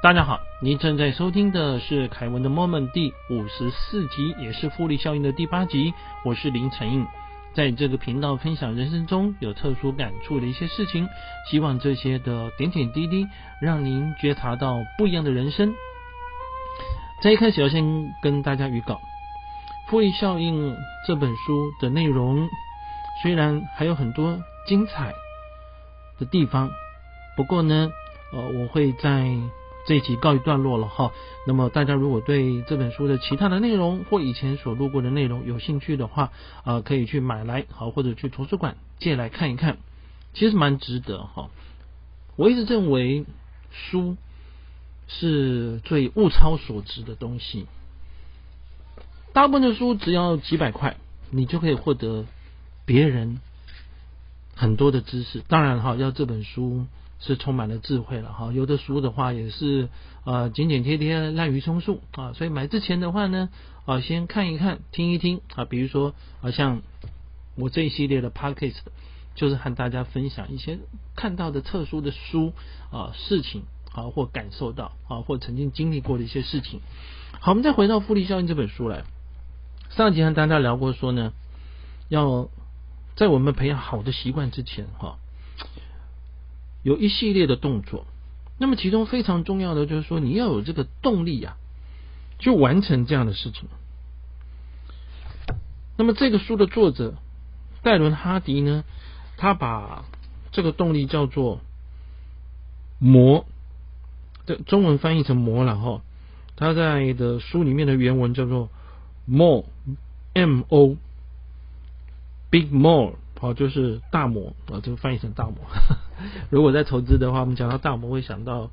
大家好，您正在收听的是凯文的 Moment 第五十四集，也是复利效应的第八集。我是林晨印，在这个频道分享人生中有特殊感触的一些事情，希望这些的点点滴滴让您觉察到不一样的人生。在一开始要先跟大家预告，《复利效应》这本书的内容虽然还有很多精彩的地方，不过呢，呃，我会在。这一集告一段落了哈，那么大家如果对这本书的其他的内容或以前所录过的内容有兴趣的话，啊，可以去买来好，或者去图书馆借来看一看，其实蛮值得哈。我一直认为书是最物超所值的东西，大部分的书只要几百块，你就可以获得别人很多的知识。当然哈，要这本书。是充满了智慧了哈，有的书的话也是呃简简贴贴、滥竽充数啊，所以买之前的话呢啊，先看一看、听一听啊，比如说啊像我这一系列的 podcast，就是和大家分享一些看到的特殊的书啊、事情啊或感受到啊或曾经经历过的一些事情。好，我们再回到《复利效应》这本书来，上集和大家聊过说呢，要在我们培养好的习惯之前哈。有一系列的动作，那么其中非常重要的就是说，你要有这个动力啊，去完成这样的事情。那么这个书的作者戴伦哈迪呢，他把这个动力叫做“魔”，这中文翻译成“魔”了哈。他在的书里面的原文叫做 “more”，M O，Big More。好，就是大魔啊，这个翻译成大魔。如果在投资的话，我们讲到大摩会想到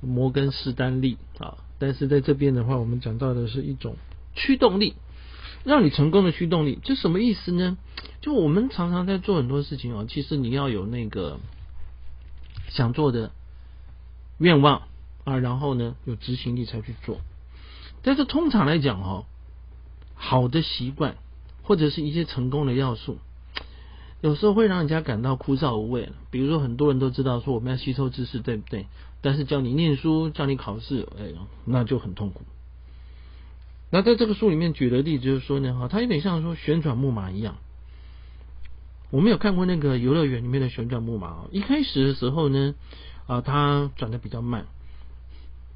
摩根士丹利啊，但是在这边的话，我们讲到的是一种驱动力，让你成功的驱动力。这什么意思呢？就我们常常在做很多事情哦，其实你要有那个想做的愿望啊，然后呢有执行力才去做。但是通常来讲哦，好的习惯或者是一些成功的要素。有时候会让人家感到枯燥无味比如说，很多人都知道说我们要吸收知识，对不对？但是叫你念书，叫你考试，哎，那就很痛苦。那在这个书里面举的例子就是说呢，哈，它有点像说旋转木马一样。我们有看过那个游乐园里面的旋转木马啊，一开始的时候呢，啊，它转的比较慢，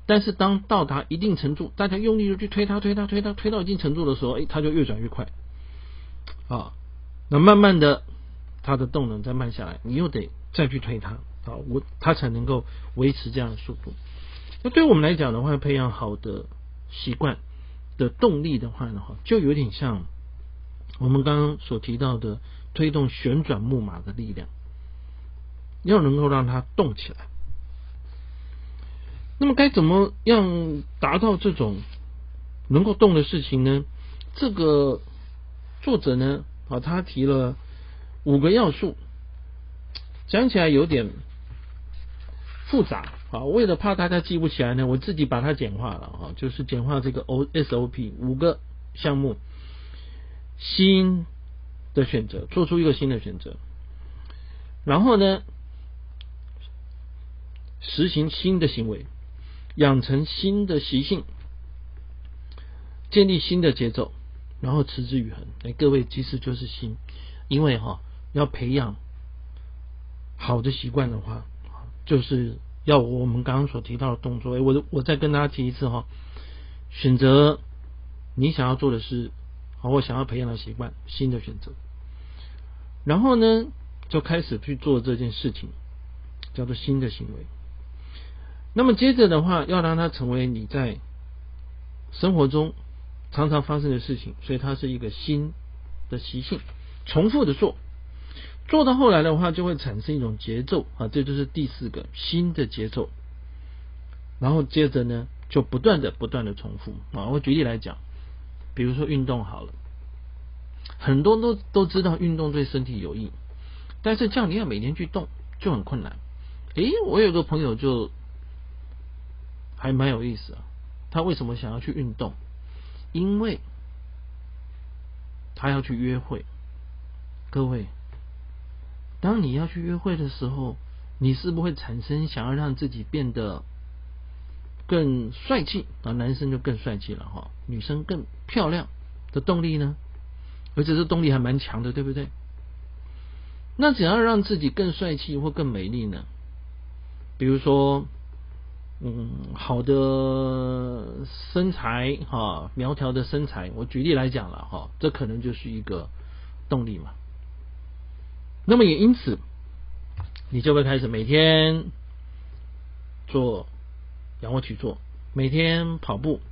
但是当到达一定程度，大家用力的去推它，推它，推它，推到一定程度的时候，哎，它就越转越快。啊，那慢慢的。它的动能再慢下来，你又得再去推它，啊，我它才能够维持这样的速度。那对我们来讲的话，培养好的习惯的动力的话呢，哈，就有点像我们刚刚所提到的推动旋转木马的力量，要能够让它动起来。那么该怎么样达到这种能够动的事情呢？这个作者呢，啊，他提了。五个要素讲起来有点复杂啊，为了怕大家记不起来呢，我自己把它简化了啊，就是简化这个 O S O P 五个项目，新的选择，做出一个新的选择，然后呢，实行新的行为，养成新的习性，建立新的节奏，然后持之以恒。哎，各位其实就是新，因为哈。要培养好的习惯的话，就是要我们刚刚所提到的动作。我我再跟大家提一次哈，选择你想要做的事，好，我想要培养的习惯，新的选择。然后呢，就开始去做这件事情，叫做新的行为。那么接着的话，要让它成为你在生活中常常发生的事情，所以它是一个新的习性，重复的做。做到后来的话，就会产生一种节奏啊，这就是第四个新的节奏。然后接着呢，就不断的、不断的重复啊。我举例来讲，比如说运动好了，很多都都知道运动对身体有益，但是叫你要每天去动就很困难。诶，我有个朋友就还蛮有意思啊，他为什么想要去运动？因为他要去约会，各位。当你要去约会的时候，你是不会产生想要让自己变得更帅气啊，男生就更帅气了哈，女生更漂亮的动力呢，而且这动力还蛮强的，对不对？那怎样让自己更帅气或更美丽呢？比如说，嗯，好的身材哈，苗条的身材，我举例来讲了哈，这可能就是一个动力嘛。那么也因此，你就会开始每天做仰卧起坐，每天跑步，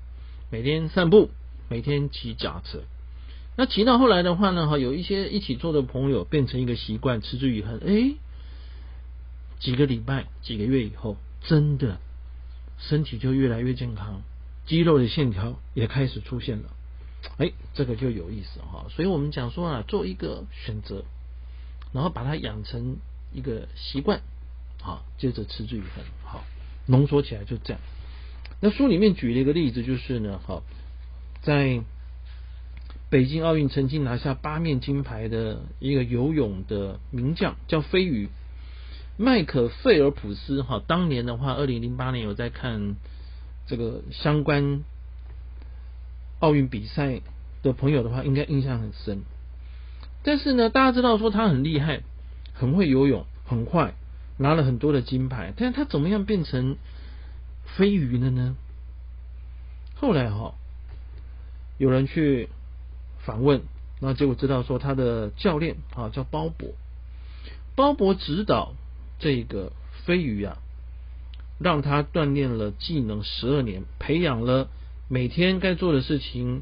每天散步，每天骑脚车。那骑到后来的话呢，哈，有一些一起做的朋友变成一个习惯，持之以恒，哎。几个礼拜、几个月以后，真的身体就越来越健康，肌肉的线条也开始出现了。哎，这个就有意思哈。所以我们讲说啊，做一个选择，然后把它养成一个习惯，好，接着持之以恒。好，浓缩起来就这样。那书里面举了一个例子，就是呢，好，在北京奥运曾经拿下八面金牌的一个游泳的名将，叫飞鱼。麦克费尔普斯哈，当年的话，二零零八年有在看这个相关奥运比赛的朋友的话，应该印象很深。但是呢，大家知道说他很厉害，很会游泳，很快拿了很多的金牌。但是他怎么样变成飞鱼了呢？后来哈，有人去访问，那结果知道说他的教练啊叫鲍勃，鲍勃指导。这个飞鱼啊，让他锻炼了技能十二年，培养了每天该做的事情，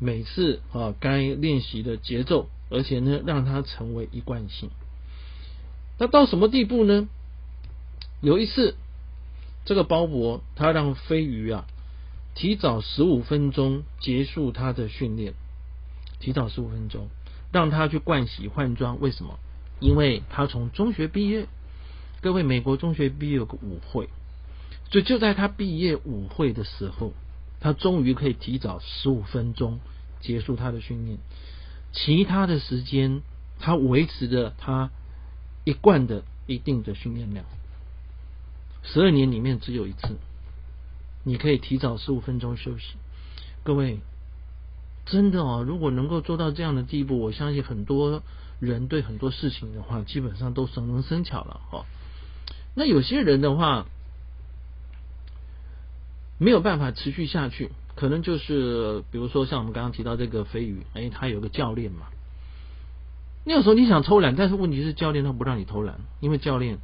每次啊该练习的节奏，而且呢，让他成为一贯性。那到什么地步呢？有一次，这个鲍勃他让飞鱼啊提早十五分钟结束他的训练，提早十五分钟，让他去盥洗换装。为什么？因为他从中学毕业。各位，美国中学毕业有个舞会，所以就在他毕业舞会的时候，他终于可以提早十五分钟结束他的训练，其他的时间他维持着他一贯的一定的训练量。十二年里面只有一次，你可以提早十五分钟休息。各位，真的哦，如果能够做到这样的地步，我相信很多人对很多事情的话，基本上都熟能生巧了哈。那有些人的话没有办法持续下去，可能就是比如说像我们刚刚提到这个飞鱼，哎，他有个教练嘛。那个时候你想偷懒，但是问题是教练他不让你偷懒，因为教练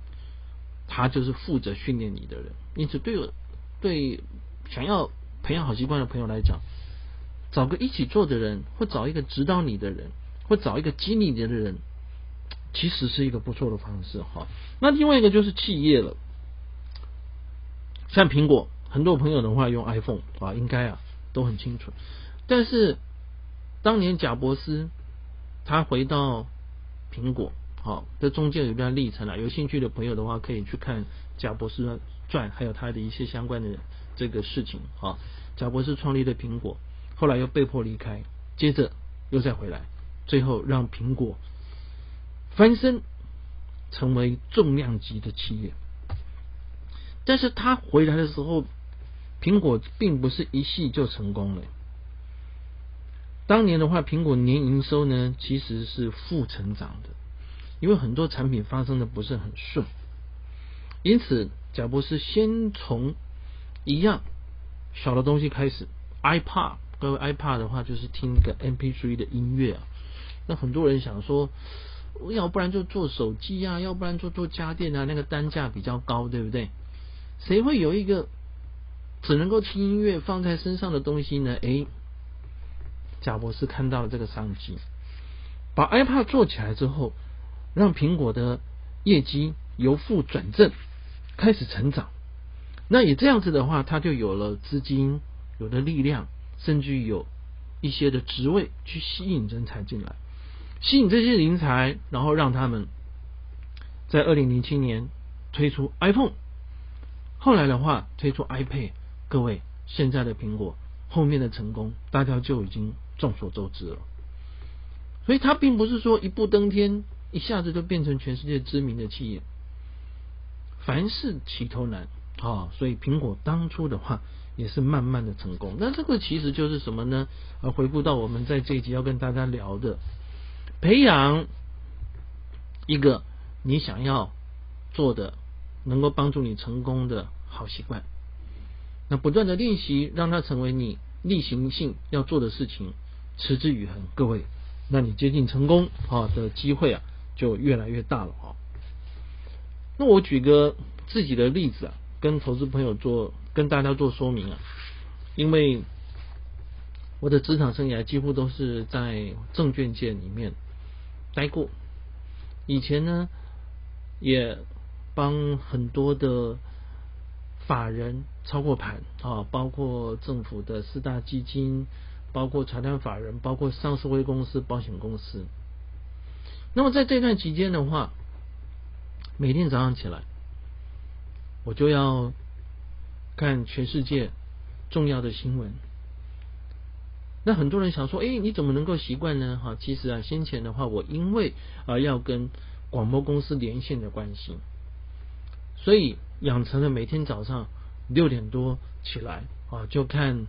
他就是负责训练你的人。因此，对我对想要培养好习惯的朋友来讲，找个一起做的人，或找一个指导你的人，或找一个激励你的人。其实是一个不错的方式哈。那另外一个就是企业了，像苹果，很多朋友的话用 iPhone 啊，应该啊都很清楚。但是当年贾伯斯他回到苹果，好，这中间有一段历程啊。有兴趣的朋友的话，可以去看贾伯斯传，还有他的一些相关的这个事情啊。贾伯斯创立的苹果，后来又被迫离开，接着又再回来，最后让苹果。翻身成为重量级的企业，但是他回来的时候，苹果并不是一系就成功了。当年的话，苹果年营收呢其实是负成长的，因为很多产品发生的不是很顺。因此，贾博士先从一样小的东西开始，iPad，各位 iPad 的话就是听个 MP3 的音乐啊。那很多人想说。要不然就做手机啊，要不然就做家电啊，那个单价比较高，对不对？谁会有一个只能够听音乐放在身上的东西呢？诶，贾博士看到了这个商机，把 iPad 做起来之后，让苹果的业绩由负转正，开始成长。那也这样子的话，他就有了资金，有了力量，甚至有一些的职位去吸引人才进来。吸引这些人才，然后让他们在二零零七年推出 iPhone，后来的话推出 iPad，各位现在的苹果后面的成功，大家就已经众所周知了。所以它并不是说一步登天，一下子就变成全世界知名的企业。凡事起头难，啊，所以苹果当初的话也是慢慢的成功。那这个其实就是什么呢？呃，回顾到我们在这一集要跟大家聊的，培养一个你想要做的，能够帮助你成功的好习惯。那不断的练习，让它成为你例行性要做的事情，持之以恒。各位，那你接近成功啊的机会啊就越来越大了啊。那我举个自己的例子啊，跟投资朋友做，跟大家做说明啊。因为我的职场生涯几乎都是在证券界里面待过，以前呢也帮很多的。法人超过盘啊，包括政府的四大基金，包括财团法人，包括上市会公司、保险公司。那么在这段期间的话，每天早上起来，我就要看全世界重要的新闻。那很多人想说，哎，你怎么能够习惯呢？哈，其实啊，先前的话，我因为啊要跟广播公司连线的关系，所以。养成了每天早上六点多起来啊，就看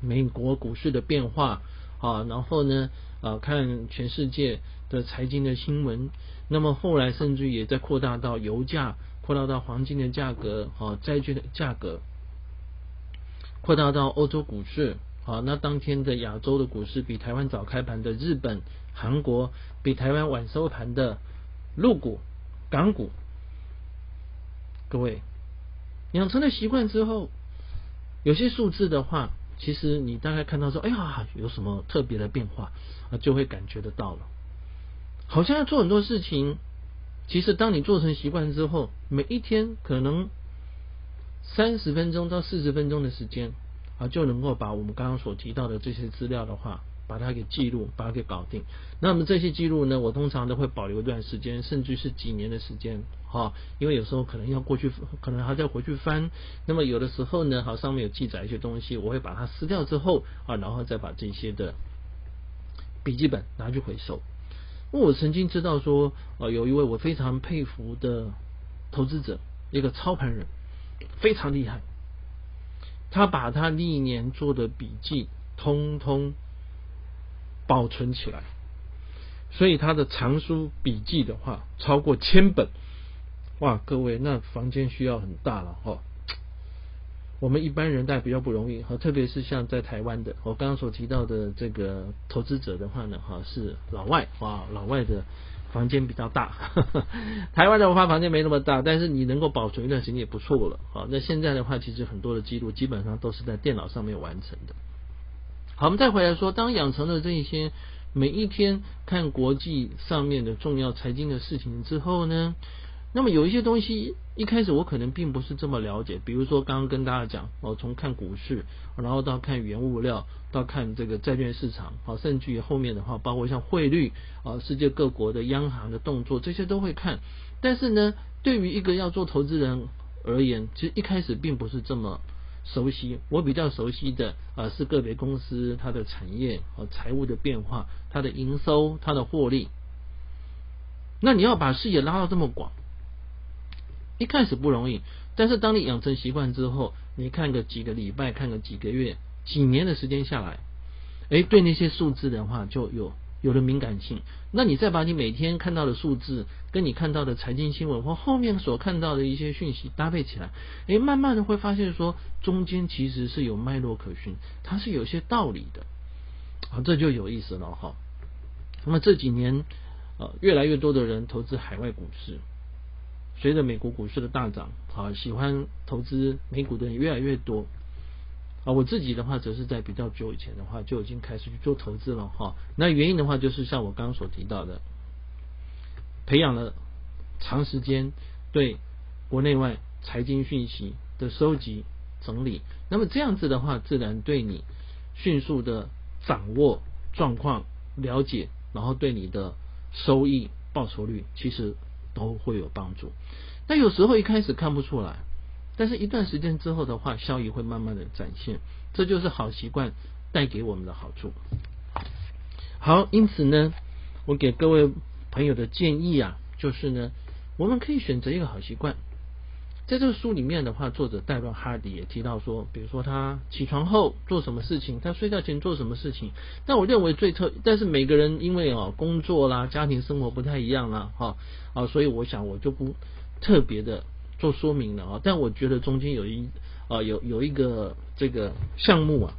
美国股市的变化啊，然后呢啊看全世界的财经的新闻。那么后来甚至也在扩大到油价，扩大到黄金的价格啊，债券的价格，扩大到欧洲股市啊。那当天的亚洲的股市比台湾早开盘的日本、韩国，比台湾晚收盘的陆股、港股。各位养成了习惯之后，有些数字的话，其实你大概看到说，哎呀，有什么特别的变化啊，就会感觉得到了。好像要做很多事情，其实当你做成习惯之后，每一天可能三十分钟到四十分钟的时间啊，就能够把我们刚刚所提到的这些资料的话。把它给记录，把它给搞定。那么这些记录呢，我通常都会保留一段时间，甚至是几年的时间，哈，因为有时候可能要过去，可能还要回去翻。那么有的时候呢，好上面有记载一些东西，我会把它撕掉之后啊，然后再把这些的笔记本拿去回收。因为我曾经知道说，呃，有一位我非常佩服的投资者，一个操盘人，非常厉害，他把他历年做的笔记通通。保存起来，所以他的藏书笔记的话超过千本，哇！各位，那房间需要很大了哈。我们一般人带比较不容易，哈，特别是像在台湾的，我刚刚所提到的这个投资者的话呢，哈，是老外，哇，老外的房间比较大，台湾的话房间没那么大，但是你能够保存一段时间也不错了，好，那现在的话，其实很多的记录基本上都是在电脑上面完成的。好，我们再回来说，当养成了这一些每一天看国际上面的重要财经的事情之后呢，那么有一些东西一开始我可能并不是这么了解，比如说刚刚跟大家讲，哦，从看股市，然后到看原物料，到看这个债券市场，好，甚至于后面的话，包括像汇率啊，世界各国的央行的动作，这些都会看。但是呢，对于一个要做投资人而言，其实一开始并不是这么。熟悉我比较熟悉的啊是个别公司它的产业和财务的变化，它的营收、它的获利。那你要把视野拉到这么广，一开始不容易，但是当你养成习惯之后，你看个几个礼拜，看个几个月、几年的时间下来，哎，对那些数字的话就有。有了敏感性，那你再把你每天看到的数字，跟你看到的财经新闻或后面所看到的一些讯息搭配起来，诶，慢慢的会发现说，中间其实是有脉络可循，它是有些道理的，啊，这就有意思了哈。那么这几年，呃，越来越多的人投资海外股市，随着美国股市的大涨，啊，喜欢投资美股的人越来越多。啊，我自己的话，则是在比较久以前的话，就已经开始去做投资了哈。那原因的话，就是像我刚刚所提到的，培养了长时间对国内外财经讯息的收集整理。那么这样子的话，自然对你迅速的掌握状况、了解，然后对你的收益报酬率，其实都会有帮助。那有时候一开始看不出来。但是，一段时间之后的话，效益会慢慢的展现，这就是好习惯带给我们的好处。好，因此呢，我给各位朋友的建议啊，就是呢，我们可以选择一个好习惯，在这个书里面的话，作者戴伦哈迪也提到说，比如说他起床后做什么事情，他睡觉前做什么事情。但我认为最特，但是每个人因为哦工作啦、家庭生活不太一样啦，哈啊，所以我想我就不特别的做说明了啊。但我觉得中间有一啊有有一个这个项目啊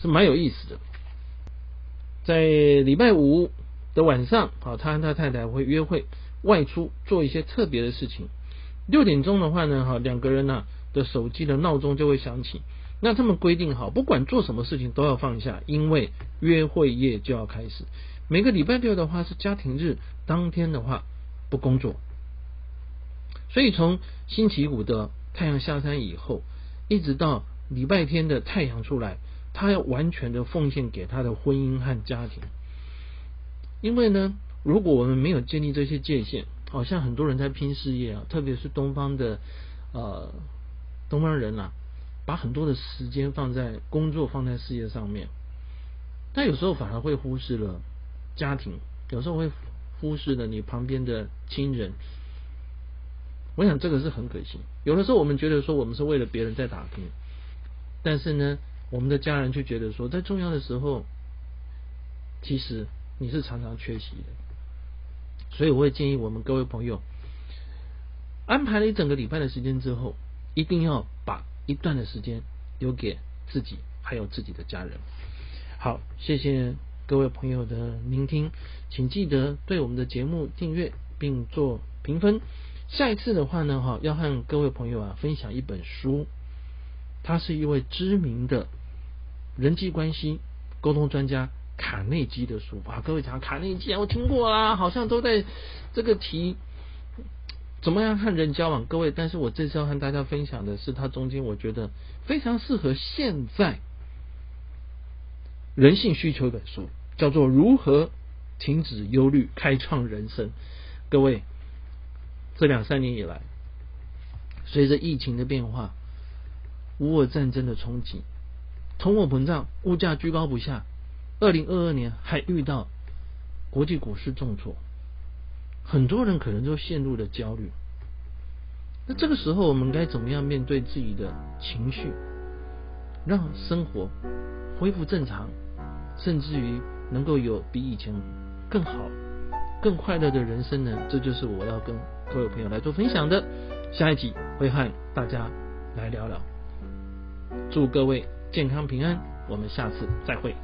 是蛮有意思的，在礼拜五的晚上，啊，他和他太太会约会。外出做一些特别的事情，六点钟的话呢，哈，两个人呢的手机的闹钟就会响起。那他们规定好，不管做什么事情都要放下，因为约会夜就要开始。每个礼拜六的话是家庭日，当天的话不工作。所以从星期五的太阳下山以后，一直到礼拜天的太阳出来，他要完全的奉献给他的婚姻和家庭，因为呢。如果我们没有建立这些界限，好像很多人在拼事业啊，特别是东方的呃东方人啊，把很多的时间放在工作、放在事业上面，但有时候反而会忽视了家庭，有时候会忽视了你旁边的亲人。我想这个是很可惜。有的时候我们觉得说我们是为了别人在打拼，但是呢，我们的家人却觉得说，在重要的时候，其实你是常常缺席的。所以我会建议我们各位朋友，安排了一整个礼拜的时间之后，一定要把一段的时间留给自己，还有自己的家人。好，谢谢各位朋友的聆听，请记得对我们的节目订阅并做评分。下一次的话呢，哈，要和各位朋友啊分享一本书，他是一位知名的人际关系沟通专家。卡内基的书啊，各位讲卡内基啊，我听过啊，好像都在这个题怎么样和人交往？各位，但是我这次要和大家分享的是，它中间我觉得非常适合现在人性需求一本书，叫做《如何停止忧虑，开创人生》。各位，这两三年以来，随着疫情的变化、乌俄战争的冲击、通货膨胀、物价居高不下。二零二二年还遇到国际股市重挫，很多人可能都陷入了焦虑。那这个时候，我们该怎么样面对自己的情绪，让生活恢复正常，甚至于能够有比以前更好、更快乐的人生呢？这就是我要跟各位朋友来做分享的。下一集会和大家来聊聊。祝各位健康平安，我们下次再会。